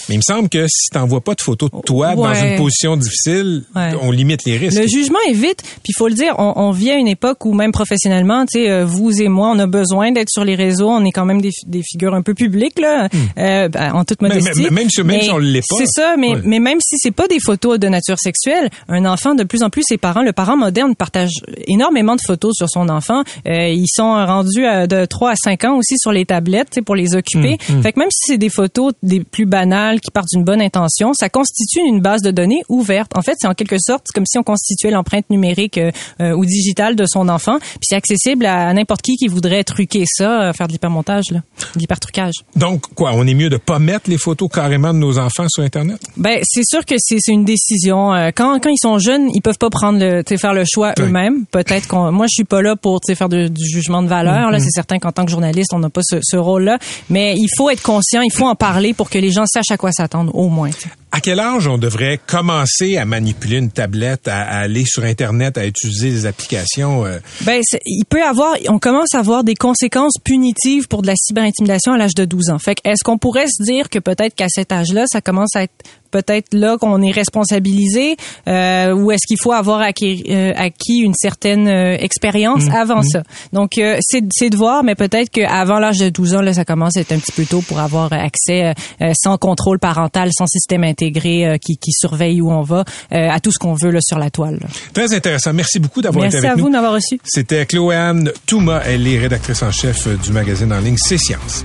Mais il me semble que si t'envoies pas de photos de toi dans une position difficile, Ouais. on limite les risques. Le jugement est vite, puis il faut le dire, on, on vit à une époque où même professionnellement, tu sais, euh, vous et moi, on a besoin d'être sur les réseaux, on est quand même des, des figures un peu publiques là, euh, en toute. Mais- modestie. mais- même si- même si on l'est pas. C'est ça, mais Ouais. mais même si c'est pas des photos de nature sexuelle, un enfant de plus en plus, ses parents, le parent moderne partage énormément de photos sur son enfant. Euh, ils sont rendus à de 3 à 5 ans aussi sur les tablettes, pour les occuper. Mm, mm. Fait que même si c'est des photos des plus banales qui partent d'une bonne intention, ça constitue une base de données ouverte. En fait, c'est en quelque sorte comme si on constituait l'empreinte numérique euh, euh, ou digitale de son enfant, puis c'est accessible à n'importe qui qui voudrait truquer ça, euh, faire de l'hypermontage de l'hypertrucage. Donc, quoi, on est mieux de pas mettre les photos carrément de nos enfants sur Internet? Ben, c'est sûr que c'est une décision. Euh, Quand, quand ils sont jeunes, ils peuvent pas prendre le, faire le choix Oui. eux-mêmes. Peut-être qu'on, moi, je suis pas là pour, faire de- du jugement de valeur. Là, Mhm. c'est certain qu'en tant que journaliste, on n'a pas ce, ce rôle-là. Mais il faut être conscient, il faut en parler pour que les gens sachent à quoi s'attendre, au moins. À quel âge on devrait commencer à manipuler une tablette, à, aller sur Internet, à utiliser des applications? euh, Ben, il peut avoir, on commence à avoir des conséquences punitives pour de la cyberintimidation à l'âge de 12 ans. Fait est-ce qu'on pourrait se dire que peut-être qu'à cet âge-là, ça commence à être peut-être là qu'on est responsabilisé euh, ou est-ce qu'il faut avoir acquis, euh, acquis une certaine euh, expérience Mmh, avant ça? Donc, euh, c'est de voir, mais peut-être qu'avant l'âge de 12 ans, là, ça commence à être un petit peu tôt pour avoir accès euh, euh, sans contrôle parental, sans système intégré euh, qui, qui surveille où on va, euh, à tout ce qu'on veut là, sur la toile. là. Très intéressant. Merci beaucoup d'avoir été Merci à vous d'avoir reçu. C'était Chloé-Anne Touma. Elle est rédactrice en chef du magazine en ligne C'est Science.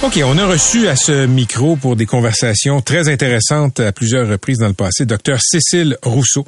OK, on a reçu à ce micro pour des conversations très intéressantes à plusieurs reprises dans le passé, docteur Cécile Rousseau.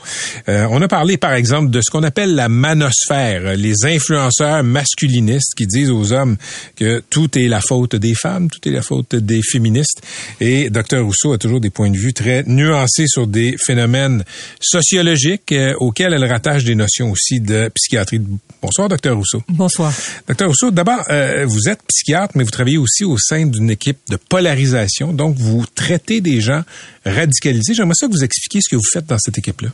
Euh, on a parlé, par exemple, de ce qu'on appelle la manosphère, les influenceurs masculinistes qui disent aux hommes que tout est la faute des femmes, tout est la faute des féministes. Et docteur Rousseau a toujours des points de vue très nuancés sur des phénomènes sociologiques euh, auxquels elle rattache des notions aussi de psychiatrie. Bonsoir, docteur Rousseau. Bonsoir. Docteur Rousseau, d'abord, euh, vous êtes psychiatre, mais vous travaillez aussi au sein d'une équipe de polarisation. Donc, vous traitez des gens radicalisés. J'aimerais ça que vous expliquiez ce que vous faites dans cette équipe-là.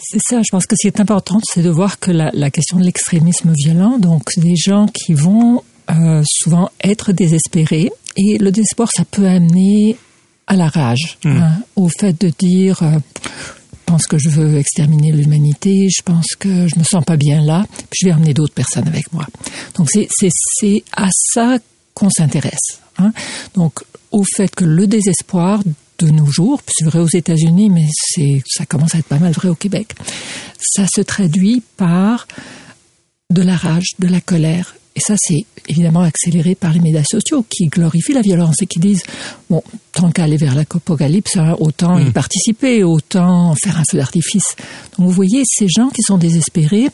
C'est ça, je pense que ce qui est important, c'est de voir que la, la question de l'extrémisme violent, donc des gens qui vont euh, souvent être désespérés, et le désespoir, ça peut amener à la rage, Mm. hein, au fait de dire, euh, je pense que je veux exterminer l'humanité, je pense que je me sens pas bien là, puis je vais amener d'autres personnes avec moi. Donc c'est à ça qu'on s'intéresse. Hein. Donc au fait que le désespoir de nos jours, c'est vrai aux États-Unis, mais c'est ça commence à être pas mal vrai au Québec. Ça se traduit par de la rage, de la colère. Et ça, c'est évidemment accéléré par les médias sociaux qui glorifient la violence et qui disent, bon, tant qu'à aller vers l'apocalypse, hein, autant y participer, autant faire un feu d'artifice. Donc vous voyez, ces gens qui sont désespérés,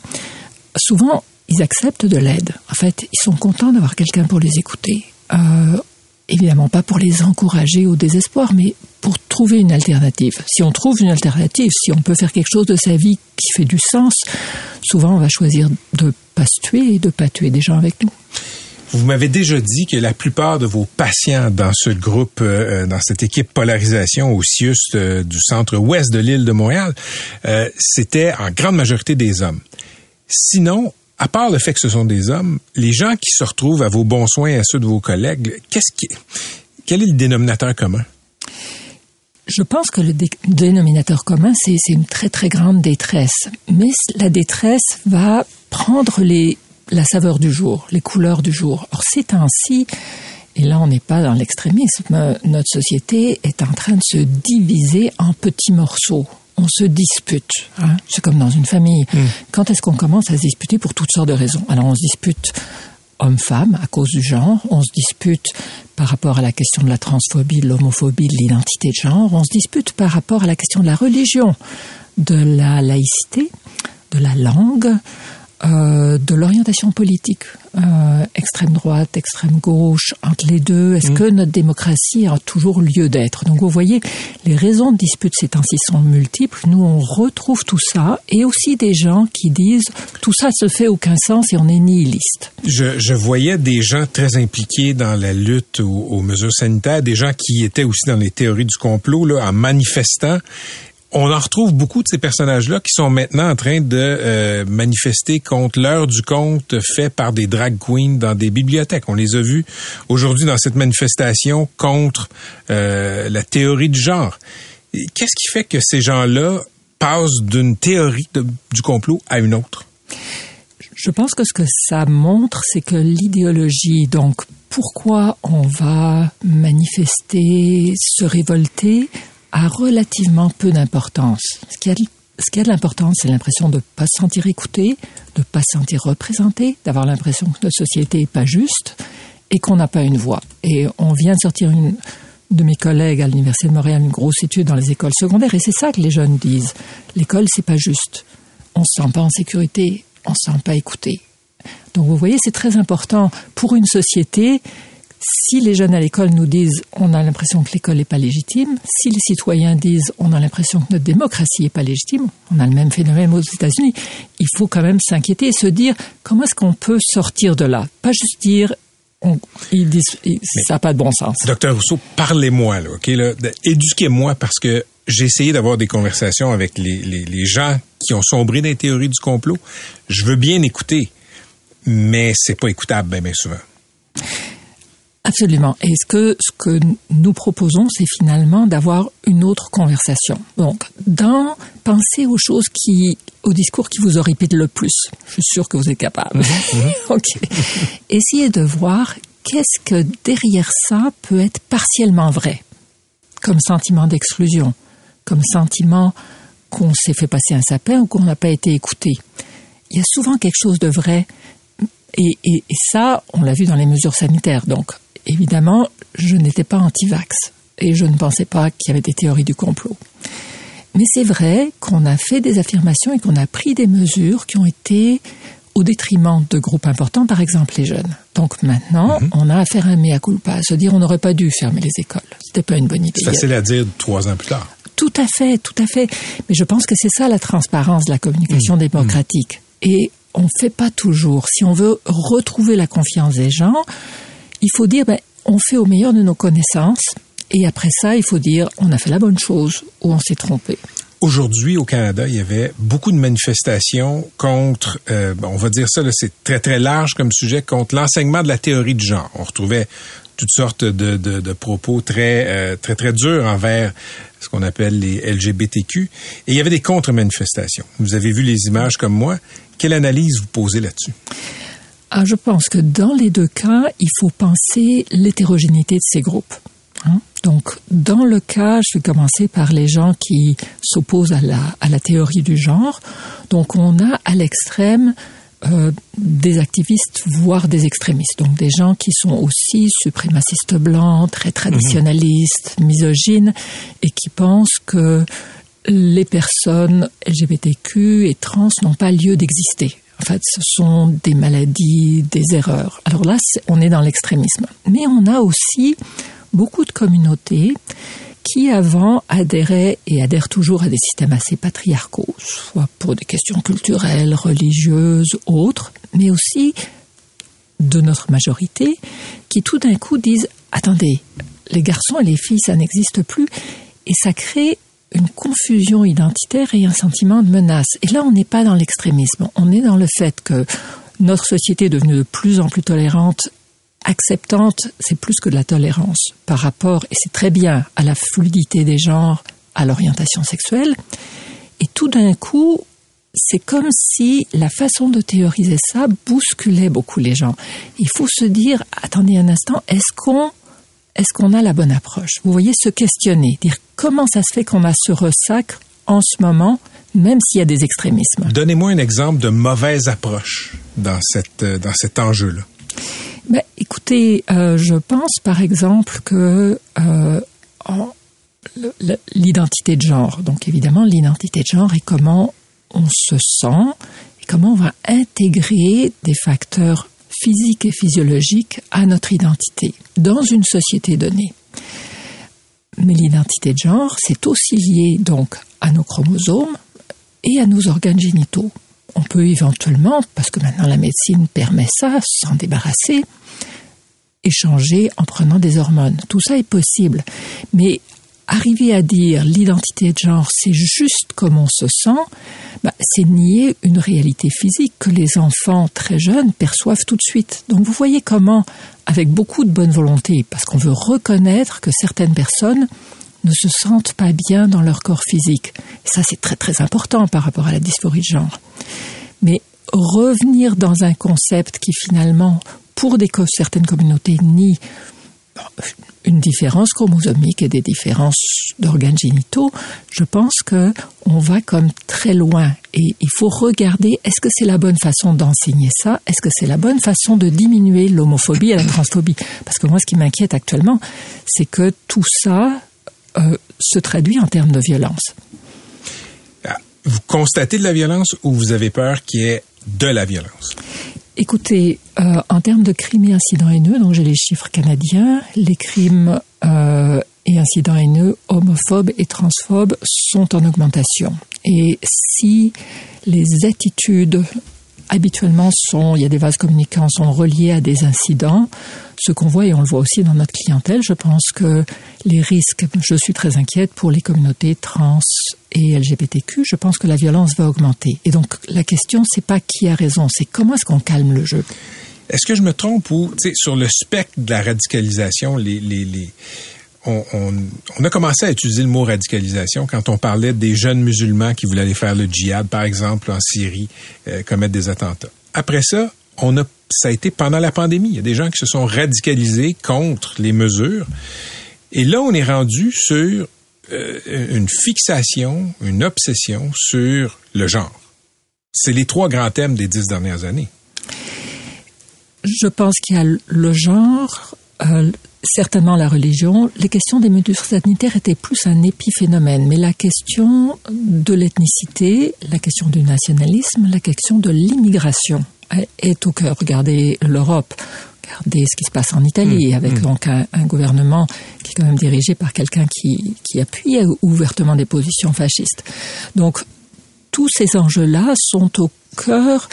souvent, ils acceptent de l'aide. En fait, ils sont contents d'avoir quelqu'un pour les écouter. Euh, évidemment pas pour les encourager au désespoir, mais pour trouver une alternative. Si on trouve une alternative, si on peut faire quelque chose de sa vie qui fait du sens, souvent on va choisir de pas se tuer et de pas tuer des gens avec nous. Vous m'avez déjà dit que la plupart de vos patients dans ce groupe, euh, dans cette équipe polarisation au CIUS euh, du centre-ouest de l'île de Montréal, euh, c'était en grande majorité des hommes. Sinon, à part le fait que ce sont des hommes, les gens qui se retrouvent à vos bons soins et à ceux de vos collègues, qu'est-ce qui, quel est le dénominateur commun? Je pense que le dé- dénominateur commun, c'est une très très grande détresse. Mais la détresse va prendre les, la saveur du jour, les couleurs du jour. Or, ces temps-ci, et là on n'est pas dans l'extrémisme, notre société est en train de se diviser en petits morceaux. On se dispute. hein. C'est comme dans une famille. Quand est-ce qu'on commence à se disputer pour toutes sortes de raisons? Alors on se dispute homme-femme à cause du genre, on se dispute par rapport à la question de la transphobie, de l'homophobie, de l'identité de genre, on se dispute par rapport à la question de la religion, de la laïcité, de la langue, euh, de l'orientation politique, euh, extrême droite, extrême gauche, entre les deux. Est-ce que notre démocratie a toujours lieu d'être? Donc vous voyez, les raisons de dispute ces temps-ci sont multiples. Nous, on retrouve tout ça et aussi des gens qui disent tout ça se fait aucun sens et on est nihiliste. Je, je voyais des gens très impliqués dans la lutte aux, aux mesures sanitaires, des gens qui étaient aussi dans les théories du complot, là, en manifestant. On en retrouve beaucoup de ces personnages-là qui sont maintenant en train de euh, manifester contre l'heure du conte fait par des drag queens dans des bibliothèques. On les a vus aujourd'hui dans cette manifestation contre euh, la théorie du genre. Qu'est-ce qui fait que ces gens-là passent d'une théorie du complot à une autre? Je pense que ce que ça montre, c'est que l'idéologie, donc pourquoi on va manifester, se révolter, a relativement peu d'importance. Ce qui a, a de l'importance, c'est l'impression de ne pas se sentir écouté, de ne pas se sentir représenté, d'avoir l'impression que notre société n'est pas juste et qu'on n'a pas une voix. Et on vient de sortir une de mes collègues à l'Université de Montréal une grosse étude dans les écoles secondaires et c'est ça que les jeunes disent. L'école, c'est pas juste. On se sent pas en sécurité, on se sent pas écouté. Donc vous voyez, c'est très important pour une société. Si les jeunes à l'école nous disent on a l'impression que l'école n'est pas légitime, si les citoyens disent on a l'impression que notre démocratie n'est pas légitime, on a le même phénomène aux États-Unis, il faut quand même s'inquiéter et se dire comment est-ce qu'on peut sortir de là? Pas juste dire on, ils disent, ça n'a pas de bon sens. Docteur Rousseau, parlez-moi, là, ok, là, éduquez-moi parce que j'ai essayé d'avoir des conversations avec les, les, les, gens qui ont sombré dans les théories du complot. Je veux bien écouter, mais c'est pas écoutable bien, bien souvent. Absolument. Et ce que, ce que nous proposons, c'est finalement d'avoir une autre conversation. Donc, dans penser aux choses qui, au discours qui vous horripilent le plus. Je suis sûr que vous êtes capable. ok. Essayez de voir qu'est-ce que derrière ça peut être partiellement vrai. Comme sentiment d'exclusion, comme sentiment qu'on s'est fait passer un sapin ou qu'on n'a pas été écouté. Il y a souvent quelque chose de vrai. Et, et, et ça, on l'a vu dans les mesures sanitaires. Donc, évidemment, je n'étais pas anti-vax et je ne pensais pas qu'il y avait des théories du complot. Mais c'est vrai qu'on a fait des affirmations et qu'on a pris des mesures qui ont été au détriment de groupes importants, par exemple les jeunes. Donc maintenant, mm -hmm. on a à faire un mea culpa, à se dire on n'aurait pas dû fermer les écoles. C'était pas une bonne idée. C'est facile à dire trois ans plus tard. Tout à fait, tout à fait. Mais je pense que c'est ça la transparence de la communication mmh. démocratique. Et on ne fait pas toujours. Si on veut retrouver la confiance des gens, il faut dire, ben, on fait au meilleur de nos connaissances. Et après ça, il faut dire, on a fait la bonne chose ou on s'est trompé. Aujourd'hui, au Canada, il y avait beaucoup de manifestations contre, euh, on va dire ça, c'est très très large comme sujet, contre l'enseignement de la théorie du genre. On retrouvait toutes sortes de, de, propos très euh, très très durs envers ce qu'on appelle les LGBTQ. Et il y avait des contre-manifestations. Vous avez vu les images comme moi. Quelle analyse vous posez là-dessus? Ah, je pense que dans les deux cas, il faut penser l'hétérogénéité de ces groupes. Hein? Donc, dans le cas, je vais commencer par les gens qui s'opposent à la, à la théorie du genre. Donc, on a à l'extrême euh, des activistes, voire des extrémistes. Donc, des gens qui sont aussi suprémacistes blancs, très traditionnalistes, mmh. misogynes, et qui pensent que les personnes LGBTQ et trans n'ont pas lieu d'exister. En fait, ce sont des maladies, des erreurs. Alors là, on est dans l'extrémisme. Mais on a aussi beaucoup de communautés qui avant adhéraient et adhèrent toujours à des systèmes assez patriarcaux, soit pour des questions culturelles, religieuses, autres, mais aussi de notre majorité, qui tout d'un coup disent attendez, les garçons et les filles, ça n'existe plus, et ça crée une confusion identitaire et un sentiment de menace. Et là, on n'est pas dans l'extrémisme, on est dans le fait que notre société est devenue de plus en plus tolérante acceptante, c'est plus que de la tolérance par rapport, et c'est très bien, à la fluidité des genres, à l'orientation sexuelle. Et tout d'un coup, c'est comme si la façon de théoriser ça bousculait beaucoup les gens. Il faut se dire, attendez un instant, est-ce qu'on est-ce qu'on a la bonne approche? Vous voyez, se questionner, dire comment ça se fait qu'on a ce ressac en ce moment, même s'il y a des extrémismes? Donnez-moi un exemple de mauvaise approche dans, cette, dans cet enjeu-là. Ben, écoutez, euh, je pense par exemple que euh, l'identité de genre, donc évidemment l'identité de genre et comment on se sent et comment on va intégrer des facteurs physiques et physiologiques à notre identité dans une société donnée. Mais l'identité de genre, c'est aussi lié donc à nos chromosomes et à nos organes génitaux on peut éventuellement, parce que maintenant la médecine permet ça, s'en débarrasser, échanger en prenant des hormones. Tout ça est possible. Mais arriver à dire l'identité de genre, c'est juste comme on se sent, bah, c'est nier une réalité physique que les enfants très jeunes perçoivent tout de suite. Donc vous voyez comment, avec beaucoup de bonne volonté, parce qu'on veut reconnaître que certaines personnes ne se sentent pas bien dans leur corps physique. ça, c'est très très important par rapport à la dysphorie de genre. Mais revenir dans un concept qui finalement, pour des certaines communautés, nie une différence chromosomique et des différences d'organes génitaux, je pense que on va comme très loin et il faut regarder est-ce que c'est la bonne façon d'enseigner ça, est-ce que c'est la bonne façon de diminuer l'homophobie et la transphobie? Parce que moi ce qui m'inquiète actuellement, c'est que tout ça euh, se traduit en termes de violence. Vous constatez de la violence ou vous avez peur qu'il y ait de la violence? Écoutez, euh, en termes de crimes et incidents haineux, donc j'ai les chiffres canadiens, les crimes euh, et incidents haineux homophobes et transphobes sont en augmentation. Et si les attitudes habituellement sont, il y a des vases communicants, sont reliés à des incidents. Ce qu'on voit, et on le voit aussi dans notre clientèle, je pense que les risques, je suis très inquiète pour les communautés trans et LGBTQ, je pense que la violence va augmenter. Et donc, la question, c'est pas qui a raison, c'est comment est-ce qu'on calme le jeu? Est-ce que je me trompe ou, sur le spectre de la radicalisation, on, a commencé à utiliser le mot radicalisation quand on parlait des jeunes musulmans qui voulaient aller faire le djihad, par exemple, en Syrie, euh, commettre des attentats. Après ça, on a, ça a été pendant la pandémie. Il y a des gens qui se sont radicalisés contre les mesures. Et là, on est rendu sur euh, une fixation, une obsession sur le genre. C'est les trois grands thèmes des dix dernières années. Je pense qu'il y a le genre, euh, certainement la religion. Les questions des mesures sanitaires étaient plus un épiphénomène, mais la question de l'ethnicité, la question du nationalisme, la question de l'immigration est au cœur. Regardez l'Europe. Regardez ce qui se passe en Italie, mmh, avec mmh. donc un, gouvernement qui est quand même dirigé par quelqu'un qui, qui appuie ouvertement des positions fascistes. Donc, tous ces enjeux-là sont au cœur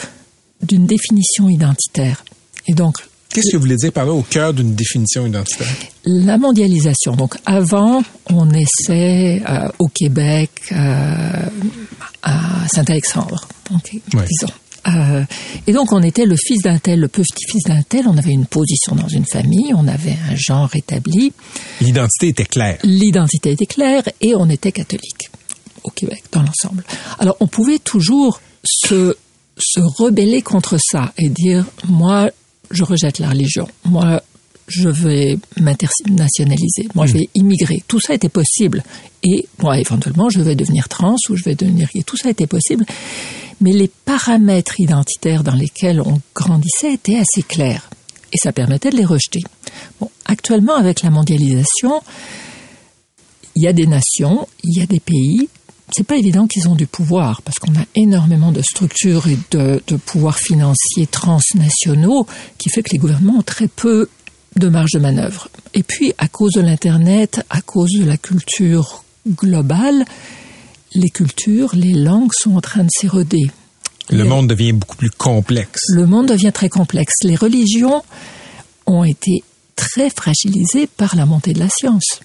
d'une définition identitaire. Et donc, Qu'est-ce que vous voulez dire par là au cœur d'une définition identitaire? La mondialisation. Donc avant, on essaie euh, au Québec, euh, à Saint-Alexandre, disons. Euh, et donc on était le fils d'un tel, le petit-fils d'un tel, on avait une position dans une famille, on avait un genre établi. L'identité était claire. L'identité était claire et on était catholique au Québec dans l'ensemble. Alors on pouvait toujours se se rebeller contre ça et dire moi je rejette la religion. Moi, je vais m'internationaliser. Moi, je hmm. vais immigrer. Tout ça était possible. Et moi, éventuellement, je vais devenir trans ou je vais devenir gay. Tout ça était possible. Mais les paramètres identitaires dans lesquels on grandissait étaient assez clairs. Et ça permettait de les rejeter. Bon, actuellement, avec la mondialisation, il y a des nations, il y a des pays c'est pas évident qu'ils ont du pouvoir parce qu'on a énormément de structures et de, de pouvoirs financiers transnationaux qui fait que les gouvernements ont très peu de marge de manœuvre. Et puis, à cause de l'Internet, à cause de la culture globale, les cultures, les langues sont en train de s'éroder. Le monde devient beaucoup plus complexe. Le monde devient très complexe. Les religions ont été très fragilisées par la montée de la science.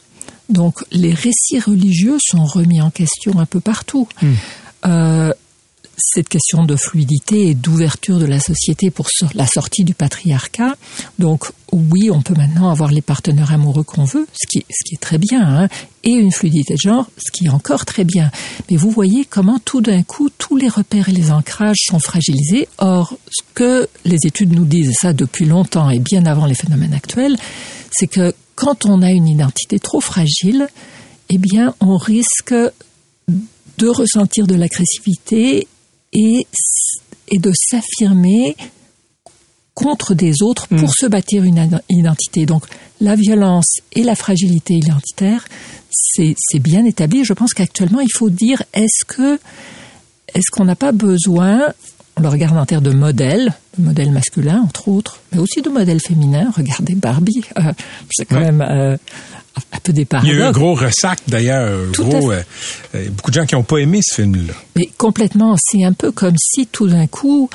Donc les récits religieux sont remis en question un peu partout. Hmm. Euh, cette question de fluidité et d'ouverture de la société pour la sortie du patriarcat. Donc oui, on peut maintenant avoir les partenaires amoureux qu'on veut, ce qui, est très bien, hein, et une fluidité de genre, ce qui est encore très bien. Mais vous voyez comment tout d'un coup, tous les repères et les ancrages sont fragilisés. Or, ce que les études nous disent, ça depuis longtemps et bien avant les phénomènes actuels, c'est que quand on a une identité trop fragile, eh bien, on risque de ressentir de l'agressivité et, et de s'affirmer contre des autres pour hmm. se bâtir une identité. Donc, la violence et la fragilité identitaire, c'est bien établi. Je pense qu'actuellement, il faut dire est-ce que est-ce qu'on n'a pas besoin le regarde en termes de modèles, de modèles masculins entre autres, mais aussi de modèles féminins. Regardez Barbie, euh, c'est quand même euh, un peu des paradoxes. Il y a eu un gros ressac d'ailleurs, gros, euh, beaucoup de gens qui n'ont pas aimé ce film-là. Mais complètement, c'est un peu comme si tout d'un coup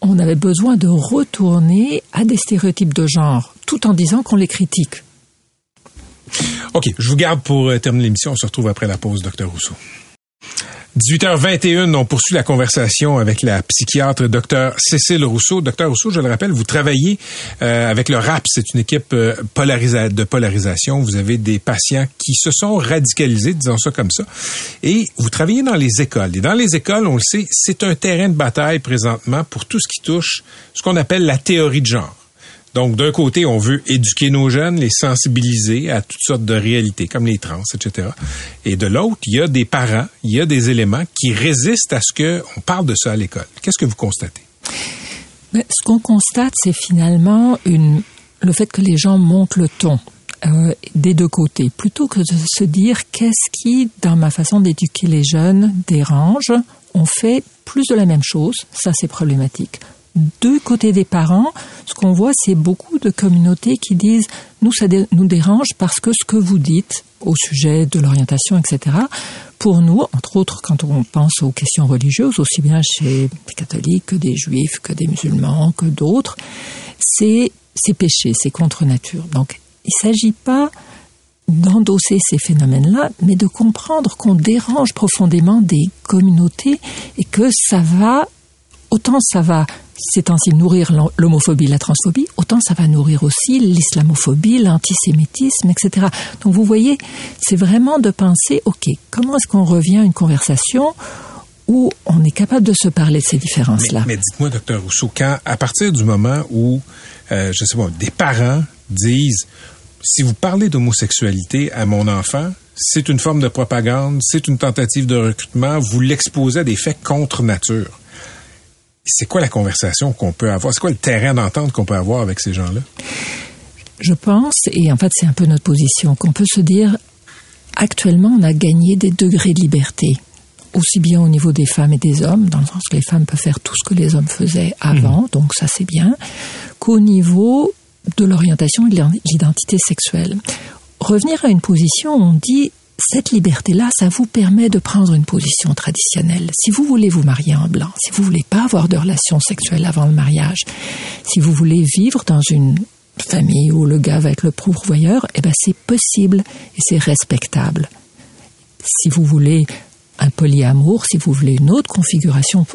on avait besoin de retourner à des stéréotypes de genre, tout en disant qu'on les critique. OK, je vous garde pour terminer l'émission. On se retrouve après la pause, docteur Rousseau. 18h21, on poursuit la conversation avec la psychiatre Dr Cécile Rousseau. Docteur Rousseau, je le rappelle, vous travaillez euh, avec le RAP, c'est une équipe euh, de polarisation. Vous avez des patients qui se sont radicalisés, disons ça comme ça, et vous travaillez dans les écoles. Et dans les écoles, on le sait, c'est un terrain de bataille présentement pour tout ce qui touche ce qu'on appelle la théorie de genre. Donc, d'un côté, on veut éduquer nos jeunes, les sensibiliser à toutes sortes de réalités, comme les trans, etc. Et de l'autre, il y a des parents, il y a des éléments qui résistent à ce qu'on parle de ça à l'école. Qu'est-ce que vous constatez? Mais ce qu'on constate, c'est finalement une, le fait que les gens montent le ton. Euh, des deux côtés, plutôt que de se dire qu'est-ce qui, dans ma façon d'éduquer les jeunes, dérange, on fait plus de la même chose, ça c'est problématique deux côtés des parents, ce qu'on voit, c'est beaucoup de communautés qui disent nous, ça nous dérange parce que ce que vous dites au sujet de l'orientation, etc., pour nous, entre autres, quand on pense aux questions religieuses, aussi bien chez les catholiques que des juifs, que des musulmans, que d'autres, c'est péché, c'est contre nature. Donc, il ne s'agit pas d'endosser ces phénomènes-là, mais de comprendre qu'on dérange profondément des communautés et que ça va, autant ça va c'est ainsi nourrir l'homophobie, la transphobie, autant ça va nourrir aussi l'islamophobie, l'antisémitisme, etc. Donc vous voyez, c'est vraiment de penser, ok, comment est-ce qu'on revient à une conversation où on est capable de se parler de ces différences-là? Mais, dites-moi, docteur Rousseau, quand à partir du moment où, euh, je sais pas, des parents disent, si vous parlez d'homosexualité à mon enfant, c'est une forme de propagande, c'est une tentative de recrutement, vous l'exposez à des faits contre nature c'est quoi la conversation qu'on peut avoir? C'est quoi le terrain d'entente qu'on peut avoir avec ces gens-là? Je pense, et en fait c'est un peu notre position, qu'on peut se dire, actuellement on a gagné des degrés de liberté, aussi bien au niveau des femmes et des hommes, dans le sens que les femmes peuvent faire tout ce que les hommes faisaient avant, mmh. donc ça c'est bien, qu'au niveau de l'orientation et de l'identité sexuelle. Revenir à une position où on dit cette liberté-là, ça vous permet de prendre une position traditionnelle. Si vous voulez vous marier en blanc, si vous voulez pas avoir de relations sexuelles avant le mariage, si vous voulez vivre dans une famille où le gars va être le pourvoyeur, eh ben c'est possible et c'est respectable. Si vous voulez un polyamour, si vous voulez une autre configuration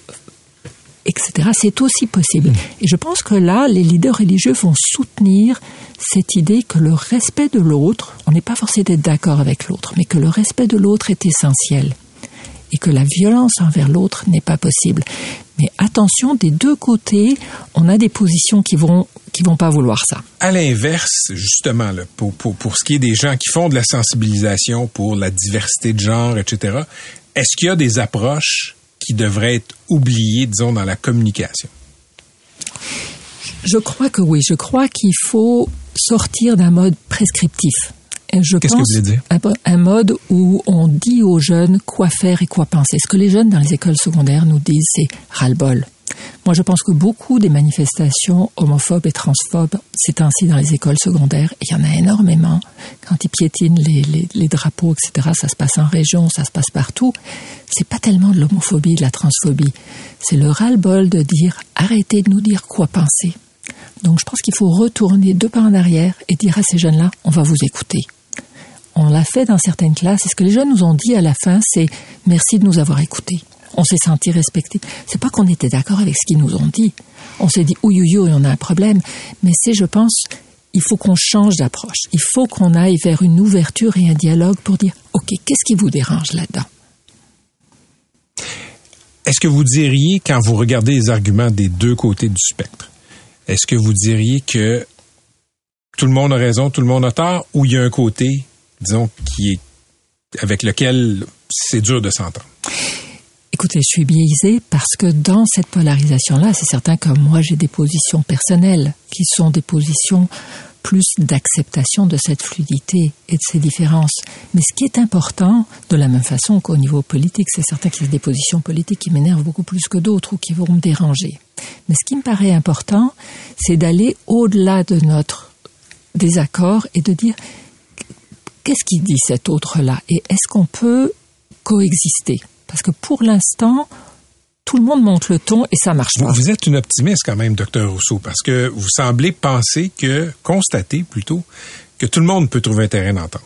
etc. C'est aussi possible. Et je pense que là, les leaders religieux vont soutenir cette idée que le respect de l'autre, on n'est pas forcé d'être d'accord avec l'autre, mais que le respect de l'autre est essentiel et que la violence envers l'autre n'est pas possible. Mais attention, des deux côtés, on a des positions qui vont qui vont pas vouloir ça. À l'inverse, justement, là, pour, pour, pour ce qui est des gens qui font de la sensibilisation pour la diversité de genre, etc., est-ce qu'il y a des approches qui devrait être oublié, disons, dans la communication? Je crois que oui. Je crois qu'il faut sortir d'un mode prescriptif. Qu'est-ce que vous voulez dire? Un, mode où on dit aux jeunes quoi faire et quoi penser. Ce que les jeunes dans les écoles secondaires nous disent, c'est ras-le-bol. Moi, je pense que beaucoup des manifestations homophobes et transphobes, c'est ainsi dans les écoles secondaires. Il y en a énormément. Quand ils piétinent les, drapeaux, etc., ça se passe en région, ça se passe partout. C'est pas tellement de l'homophobie, de la transphobie. C'est le ras-le-bol de dire arrêtez de nous dire quoi penser. Donc, je pense qu'il faut retourner deux pas en arrière et dire à ces jeunes-là, on va vous écouter. On l'a fait dans certaines classes. Et ce que les jeunes nous ont dit à la fin, c'est merci de nous avoir écoutés on s'est senti respecté. C'est pas qu'on était d'accord avec ce qu'ils nous ont dit. On s'est dit, ouïe, ouïe, on a un problème. Mais c'est, je pense, il faut qu'on change d'approche. Il faut qu'on aille vers une ouverture et un dialogue pour dire, OK, qu'est-ce qui vous dérange là-dedans? Est-ce que vous diriez, quand vous regardez les arguments des deux côtés du spectre, est-ce que vous diriez que tout le monde a raison, tout le monde a tort, ou il y a un côté, disons, qui est avec lequel c'est dur de s'entendre? Écoutez, je suis biaisée parce que dans cette polarisation-là, c'est certain que moi j'ai des positions personnelles qui sont des positions plus d'acceptation de cette fluidité et de ces différences. Mais ce qui est important, de la même façon qu'au niveau politique, c'est certain qu'il y a des positions politiques qui m'énervent beaucoup plus que d'autres ou qui vont me déranger. Mais ce qui me paraît important, c'est d'aller au-delà de notre désaccord et de dire qu'est-ce qui dit cet autre-là? Et est-ce qu'on peut coexister? Parce que pour l'instant, tout le monde monte le ton et ça marche pas. Vous êtes une optimiste quand même, docteur Rousseau, parce que vous semblez penser que, constater plutôt, que tout le monde peut trouver un terrain d'entente.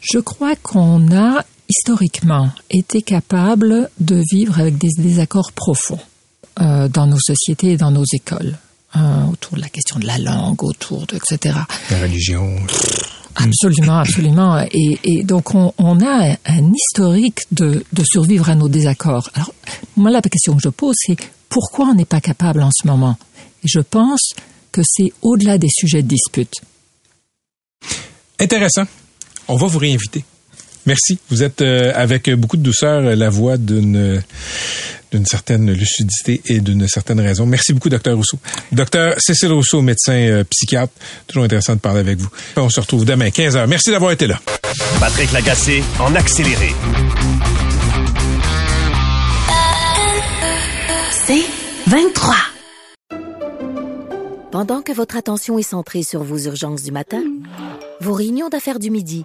Je crois qu'on a historiquement été capable de vivre avec des désaccords profonds euh, dans nos sociétés et dans nos écoles, euh, autour de la question de la langue, autour de etc. La religion. Absolument, absolument. Et, donc on, a un, historique de, survivre à nos désaccords. Alors moi la question que je pose c'est pourquoi on n'est pas capable en ce moment? Et je pense que c'est au-delà des sujets de dispute. Intéressant. On va vous réinviter. Merci. Vous êtes euh, avec beaucoup de douceur la voix d'une d'une certaine lucidité et d'une certaine raison. Merci beaucoup, docteur Rousseau. Docteur Cécile Rousseau, médecin euh, psychiatre. Toujours intéressant de parler avec vous. On se retrouve demain, 15 h. Merci d'avoir été là. Patrick Lagacé, en accéléré. C'est 23. Pendant que votre attention est centrée sur vos urgences du matin, vos réunions d'affaires du midi,